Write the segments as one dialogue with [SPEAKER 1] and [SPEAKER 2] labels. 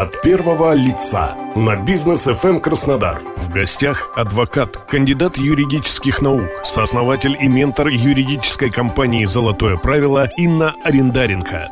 [SPEAKER 1] от первого лица на бизнес FM Краснодар. В гостях адвокат, кандидат юридических наук, сооснователь и ментор юридической компании «Золотое правило» Инна Арендаренко.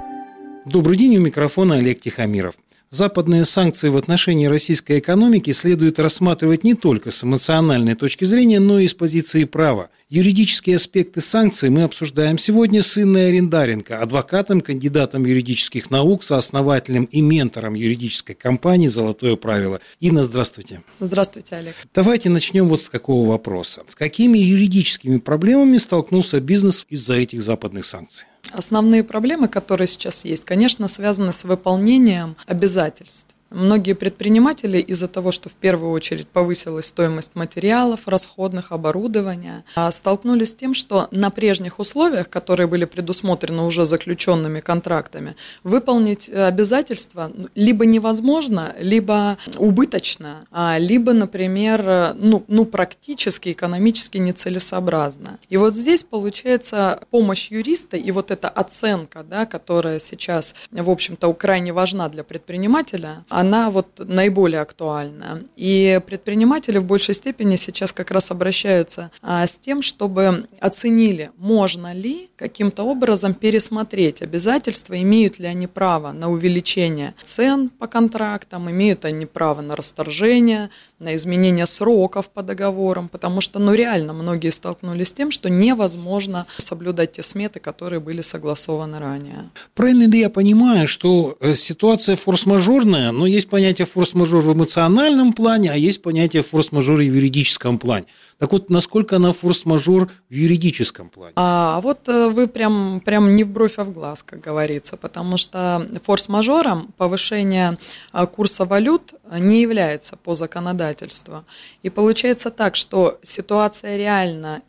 [SPEAKER 2] Добрый день, у микрофона Олег Тихомиров. Западные санкции в отношении российской экономики следует рассматривать не только с эмоциональной точки зрения, но и с позиции права. Юридические аспекты санкций мы обсуждаем сегодня с Инной Арендаренко, адвокатом, кандидатом юридических наук, сооснователем и ментором юридической компании «Золотое правило». Инна, здравствуйте.
[SPEAKER 3] Здравствуйте, Олег.
[SPEAKER 2] Давайте начнем вот с какого вопроса. С какими юридическими проблемами столкнулся бизнес из-за этих западных санкций?
[SPEAKER 3] Основные проблемы, которые сейчас есть, конечно, связаны с выполнением обязательств. Многие предприниматели из-за того, что в первую очередь повысилась стоимость материалов, расходных, оборудования, а, столкнулись с тем, что на прежних условиях, которые были предусмотрены уже заключенными контрактами, выполнить обязательства либо невозможно, либо убыточно, а, либо, например, ну, ну практически экономически нецелесообразно. И вот здесь получается помощь юриста и вот эта оценка, да, которая сейчас, в общем-то, крайне важна для предпринимателя, она вот наиболее актуальна. И предприниматели в большей степени сейчас как раз обращаются а, с тем, чтобы оценили, можно ли каким-то образом пересмотреть обязательства, имеют ли они право на увеличение цен по контрактам, имеют они право на расторжение, на изменение сроков по договорам, потому что, ну, реально многие столкнулись с тем, что невозможно соблюдать те сметы, которые были согласованы ранее.
[SPEAKER 2] Правильно ли я понимаю, что э, ситуация форс-мажорная, но есть понятие форс-мажор в эмоциональном плане, а есть понятие форс-мажор в юридическом плане. Так вот, насколько она форс-мажор в юридическом плане?
[SPEAKER 3] А вот э, вы прям, прям не в бровь, а в глаз, как говорится, потому что форс-мажором повышение э, курса валют не является по законодательству. И получается так, что ситуация реально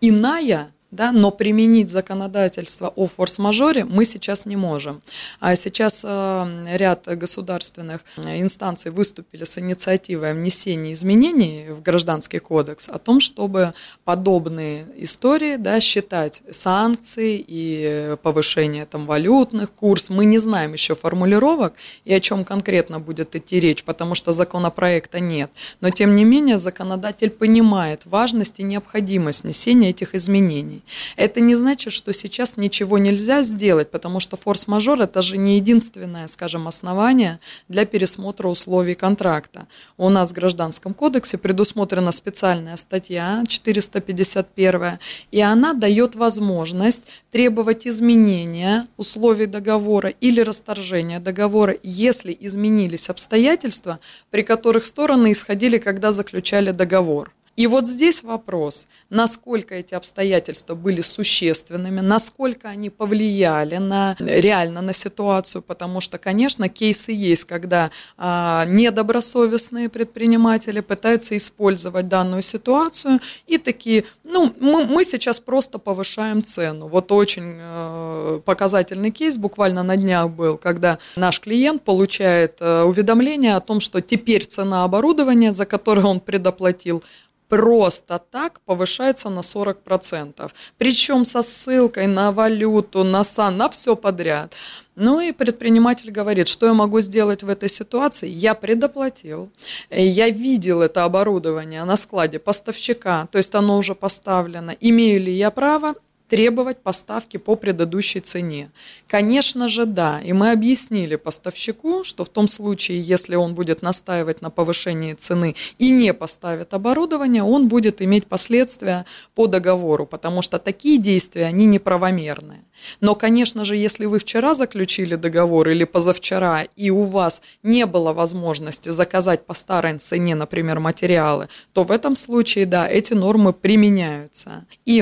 [SPEAKER 3] иная, да, но применить законодательство о форс-мажоре мы сейчас не можем. А сейчас э, ряд государственных инстанций выступили с инициативой внесения изменений в Гражданский кодекс о том, чтобы подобные истории да, считать санкции и повышение там, валютных курс. Мы не знаем еще формулировок и о чем конкретно будет идти речь, потому что законопроекта нет. Но тем не менее законодатель понимает важность и необходимость внесения этих изменений. Это не значит, что сейчас ничего нельзя сделать, потому что форс-мажор – это же не единственное, скажем, основание для пересмотра условий контракта. У нас в Гражданском кодексе предусмотрена специальная статья 451, и она дает возможность требовать изменения условий договора или расторжения договора, если изменились обстоятельства, при которых стороны исходили, когда заключали договор. И вот здесь вопрос, насколько эти обстоятельства были существенными, насколько они повлияли на, реально на ситуацию, потому что, конечно, кейсы есть, когда а, недобросовестные предприниматели пытаются использовать данную ситуацию и такие, ну, мы, мы сейчас просто повышаем цену. Вот очень э, показательный кейс буквально на днях был, когда наш клиент получает э, уведомление о том, что теперь цена оборудования, за которое он предоплатил, просто так повышается на 40%. Причем со ссылкой на валюту, на сан, на все подряд. Ну и предприниматель говорит, что я могу сделать в этой ситуации? Я предоплатил, я видел это оборудование на складе поставщика, то есть оно уже поставлено. Имею ли я право? Требовать поставки по предыдущей цене? Конечно же, да. И мы объяснили поставщику, что в том случае, если он будет настаивать на повышении цены и не поставит оборудование, он будет иметь последствия по договору, потому что такие действия, они неправомерные. Но, конечно же, если вы вчера заключили договор или позавчера, и у вас не было возможности заказать по старой цене, например, материалы, то в этом случае, да, эти нормы применяются. И,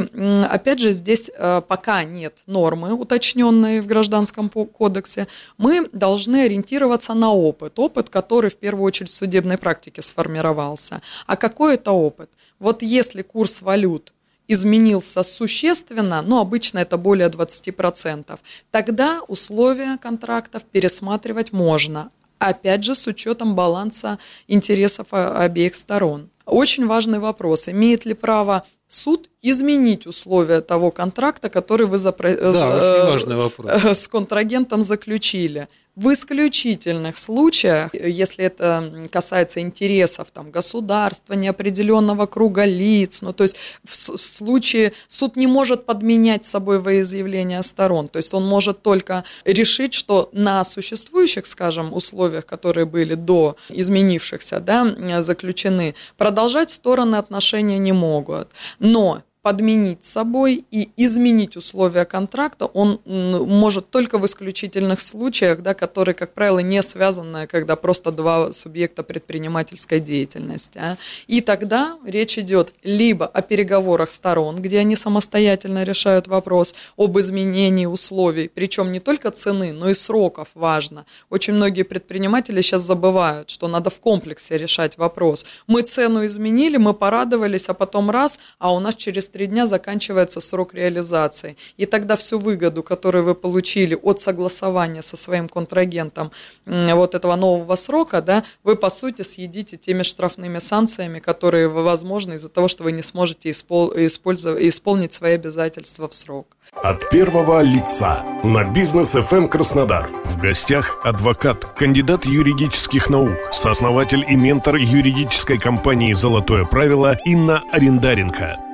[SPEAKER 3] опять же, здесь э, пока нет нормы, уточненной в Гражданском кодексе, мы должны ориентироваться на опыт. Опыт, который в первую очередь в судебной практике сформировался. А какой это опыт? Вот если курс валют – изменился существенно, но обычно это более 20%, тогда условия контрактов пересматривать можно. Опять же, с учетом баланса интересов обеих сторон. Очень важный вопрос. Имеет ли право суд изменить условия того контракта, который вы запро...
[SPEAKER 2] да,
[SPEAKER 3] с,
[SPEAKER 2] вопрос.
[SPEAKER 3] с контрагентом заключили? В исключительных случаях, если это касается интересов там, государства, неопределенного круга лиц, ну, то есть в случае суд не может подменять собой волеизъявление сторон, то есть он может только решить, что на существующих, скажем, условиях, которые были до изменившихся, да, заключены, продолжать стороны отношения не могут. Но подменить собой и изменить условия контракта он может только в исключительных случаях, да, которые, как правило, не связаны, когда просто два субъекта предпринимательской деятельности. А. И тогда речь идет либо о переговорах сторон, где они самостоятельно решают вопрос об изменении условий, причем не только цены, но и сроков важно. Очень многие предприниматели сейчас забывают, что надо в комплексе решать вопрос. Мы цену изменили, мы порадовались, а потом раз, а у нас через три дня заканчивается срок реализации. И тогда всю выгоду, которую вы получили от согласования со своим контрагентом вот этого нового срока, да, вы по сути съедите теми штрафными санкциями, которые возможны из-за того, что вы не сможете испол- исполнить свои обязательства в срок.
[SPEAKER 1] От первого лица на бизнес FM Краснодар. В гостях адвокат, кандидат юридических наук, сооснователь и ментор юридической компании «Золотое правило» Инна Арендаренко.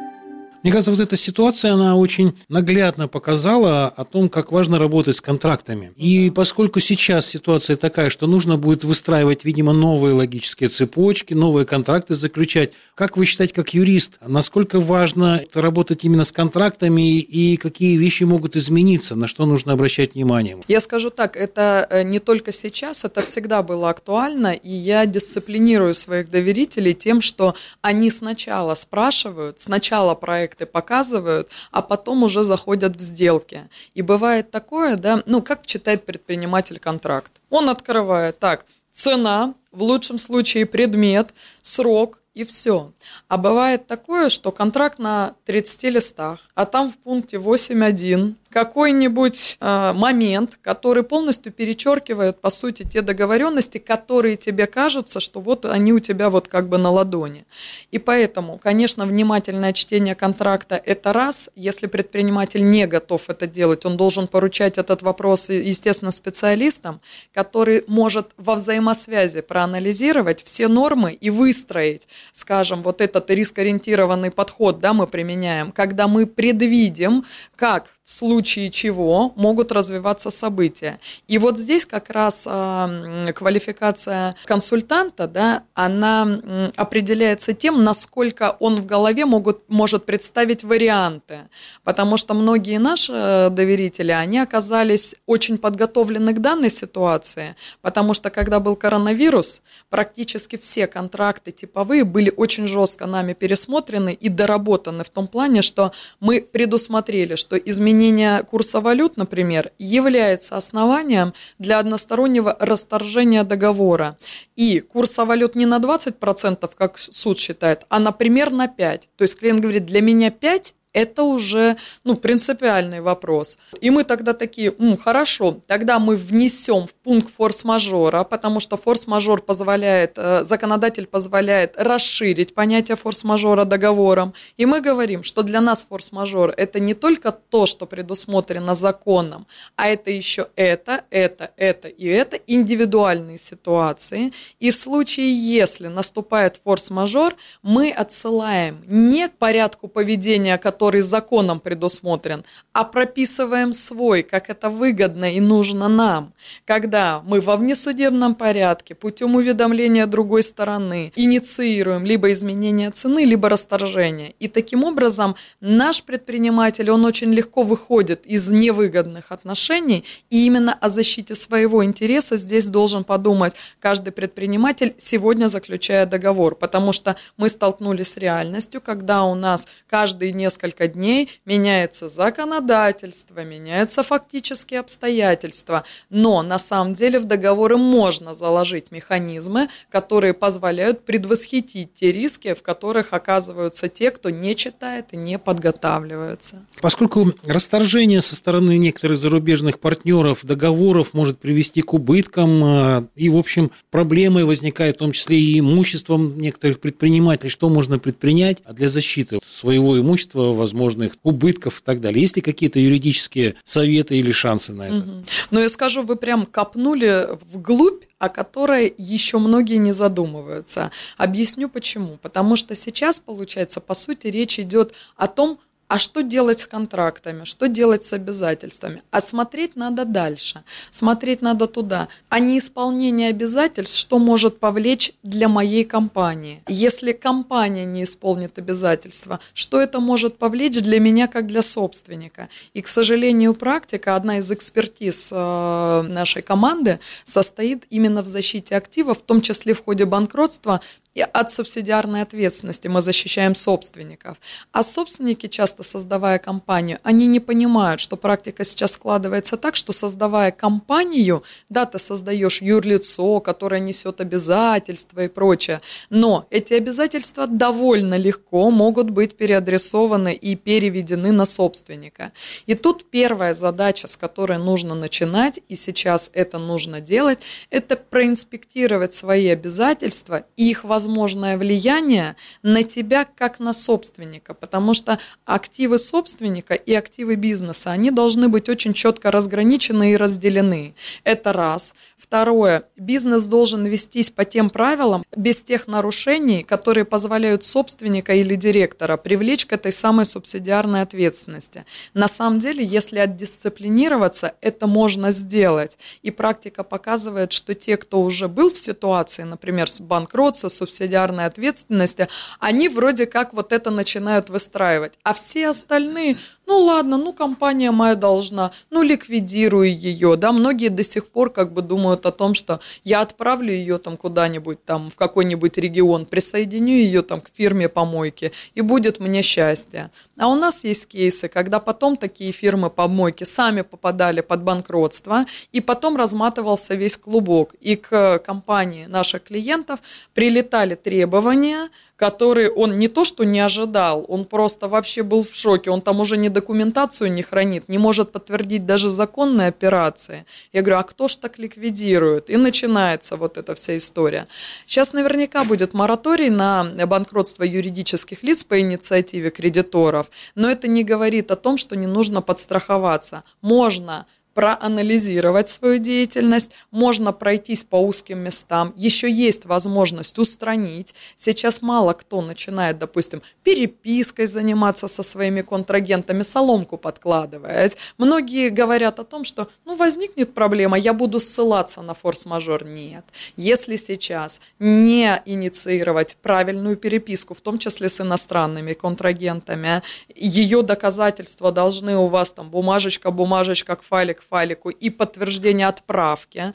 [SPEAKER 2] Мне кажется, вот эта ситуация, она очень наглядно показала о том, как важно работать с контрактами. И поскольку сейчас ситуация такая, что нужно будет выстраивать, видимо, новые логические цепочки, новые контракты заключать, как вы считаете, как юрист, насколько важно работать именно с контрактами и какие вещи могут измениться, на что нужно обращать внимание?
[SPEAKER 3] Я скажу так, это э, не только сейчас, это всегда было актуально, и я дисциплинирую своих доверителей тем, что они сначала спрашивают, сначала проект проекты показывают, а потом уже заходят в сделки. И бывает такое, да, ну, как читает предприниматель контракт? Он открывает, так, цена, в лучшем случае предмет, срок, и все. А бывает такое, что контракт на 30 листах, а там в пункте 8.1 какой-нибудь э, момент, который полностью перечеркивает, по сути, те договоренности, которые тебе кажутся, что вот они у тебя вот как бы на ладони. И поэтому, конечно, внимательное чтение контракта – это раз. Если предприниматель не готов это делать, он должен поручать этот вопрос, естественно, специалистам, который может во взаимосвязи проанализировать все нормы и выстроить, скажем, вот этот рискоориентированный подход, да, мы применяем, когда мы предвидим, как в случае чего могут развиваться события. И вот здесь как раз э, квалификация консультанта, да, она определяется тем, насколько он в голове могут, может представить варианты. Потому что многие наши доверители, они оказались очень подготовлены к данной ситуации, потому что когда был коронавирус, практически все контракты типовые были очень жестко нами пересмотрены и доработаны в том плане, что мы предусмотрели, что изменения изменение курса валют, например, является основанием для одностороннего расторжения договора. И курса валют не на 20%, как суд считает, а, например, на 5%. То есть клиент говорит, для меня 5 это уже ну, принципиальный вопрос. И мы тогда такие, М, хорошо, тогда мы внесем в пункт форс-мажора, потому что форс-мажор позволяет, э, законодатель позволяет расширить понятие форс-мажора договором. И мы говорим, что для нас форс-мажор это не только то, что предусмотрено законом, а это еще это, это, это и это индивидуальные ситуации. И в случае, если наступает форс-мажор, мы отсылаем не к порядку поведения, который который законом предусмотрен, а прописываем свой, как это выгодно и нужно нам, когда мы во внесудебном порядке путем уведомления другой стороны инициируем либо изменение цены, либо расторжение. И таким образом наш предприниматель, он очень легко выходит из невыгодных отношений, и именно о защите своего интереса здесь должен подумать каждый предприниматель, сегодня заключая договор, потому что мы столкнулись с реальностью, когда у нас каждые несколько несколько дней меняется законодательство, меняются фактические обстоятельства, но на самом деле в договоры можно заложить механизмы, которые позволяют предвосхитить те риски, в которых оказываются те, кто не читает и не подготавливается.
[SPEAKER 2] Поскольку расторжение со стороны некоторых зарубежных партнеров договоров может привести к убыткам, э, и, в общем, проблемы возникают в том числе и имуществом некоторых предпринимателей, что можно предпринять для защиты своего имущества в возможных убытков и так далее. Есть ли какие-то юридические советы или шансы на это? Угу.
[SPEAKER 3] Ну, я скажу, вы прям копнули вглубь о которой еще многие не задумываются. Объясню почему. Потому что сейчас, получается, по сути, речь идет о том, а что делать с контрактами, что делать с обязательствами. А смотреть надо дальше, смотреть надо туда. А не исполнение обязательств, что может повлечь для моей компании. Если компания не исполнит обязательства, что это может повлечь для меня как для собственника. И, к сожалению, практика, одна из экспертиз э, нашей команды состоит именно в защите активов, в том числе в ходе банкротства, и от субсидиарной ответственности мы защищаем собственников. А собственники, часто создавая компанию, они не понимают, что практика сейчас складывается так, что создавая компанию, да, ты создаешь юрлицо, которое несет обязательства и прочее, но эти обязательства довольно легко могут быть переадресованы и переведены на собственника. И тут первая задача, с которой нужно начинать, и сейчас это нужно делать, это проинспектировать свои обязательства и их возможности возможное влияние на тебя как на собственника, потому что активы собственника и активы бизнеса, они должны быть очень четко разграничены и разделены. Это раз. Второе. Бизнес должен вестись по тем правилам, без тех нарушений, которые позволяют собственника или директора привлечь к этой самой субсидиарной ответственности. На самом деле, если отдисциплинироваться, это можно сделать. И практика показывает, что те, кто уже был в ситуации, например, банкротства, субсидиарной ответственности, они вроде как вот это начинают выстраивать. А все остальные, ну ладно, ну компания моя должна, ну ликвидирую ее, да, многие до сих пор как бы думают о том, что я отправлю ее там куда-нибудь там в какой-нибудь регион, присоединю ее там к фирме помойки и будет мне счастье. А у нас есть кейсы, когда потом такие фирмы помойки сами попадали под банкротство и потом разматывался весь клубок и к компании наших клиентов прилетали требования, которые он не то что не ожидал, он просто вообще был в шоке, он там уже не документацию не хранит, не может подтвердить даже законные операции. Я говорю, а кто ж так ликвидирует? И начинается вот эта вся история. Сейчас наверняка будет мораторий на банкротство юридических лиц по инициативе кредиторов, но это не говорит о том, что не нужно подстраховаться. Можно проанализировать свою деятельность, можно пройтись по узким местам, еще есть возможность устранить. Сейчас мало кто начинает, допустим, перепиской заниматься со своими контрагентами, соломку подкладывать. Многие говорят о том, что ну, возникнет проблема, я буду ссылаться на форс-мажор. Нет. Если сейчас не инициировать правильную переписку, в том числе с иностранными контрагентами, ее доказательства должны у вас там бумажечка, бумажечка, файлик, файлику и подтверждение отправки.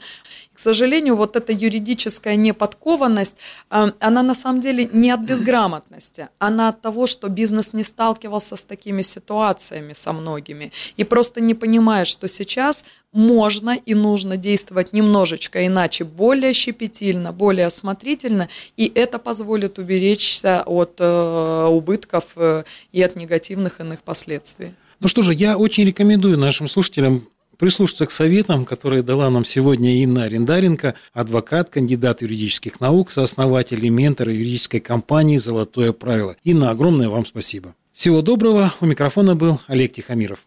[SPEAKER 3] К сожалению, вот эта юридическая неподкованность, э, она на самом деле не от безграмотности, она от того, что бизнес не сталкивался с такими ситуациями со многими и просто не понимает, что сейчас можно и нужно действовать немножечко иначе, более щепетильно, более осмотрительно, и это позволит уберечься от э, убытков э, и от негативных иных последствий.
[SPEAKER 2] Ну что же, я очень рекомендую нашим слушателям прислушаться к советам, которые дала нам сегодня Инна Арендаренко, адвокат, кандидат юридических наук, сооснователь и ментор юридической компании «Золотое правило». Инна, огромное вам спасибо. Всего доброго. У микрофона был Олег Тихомиров.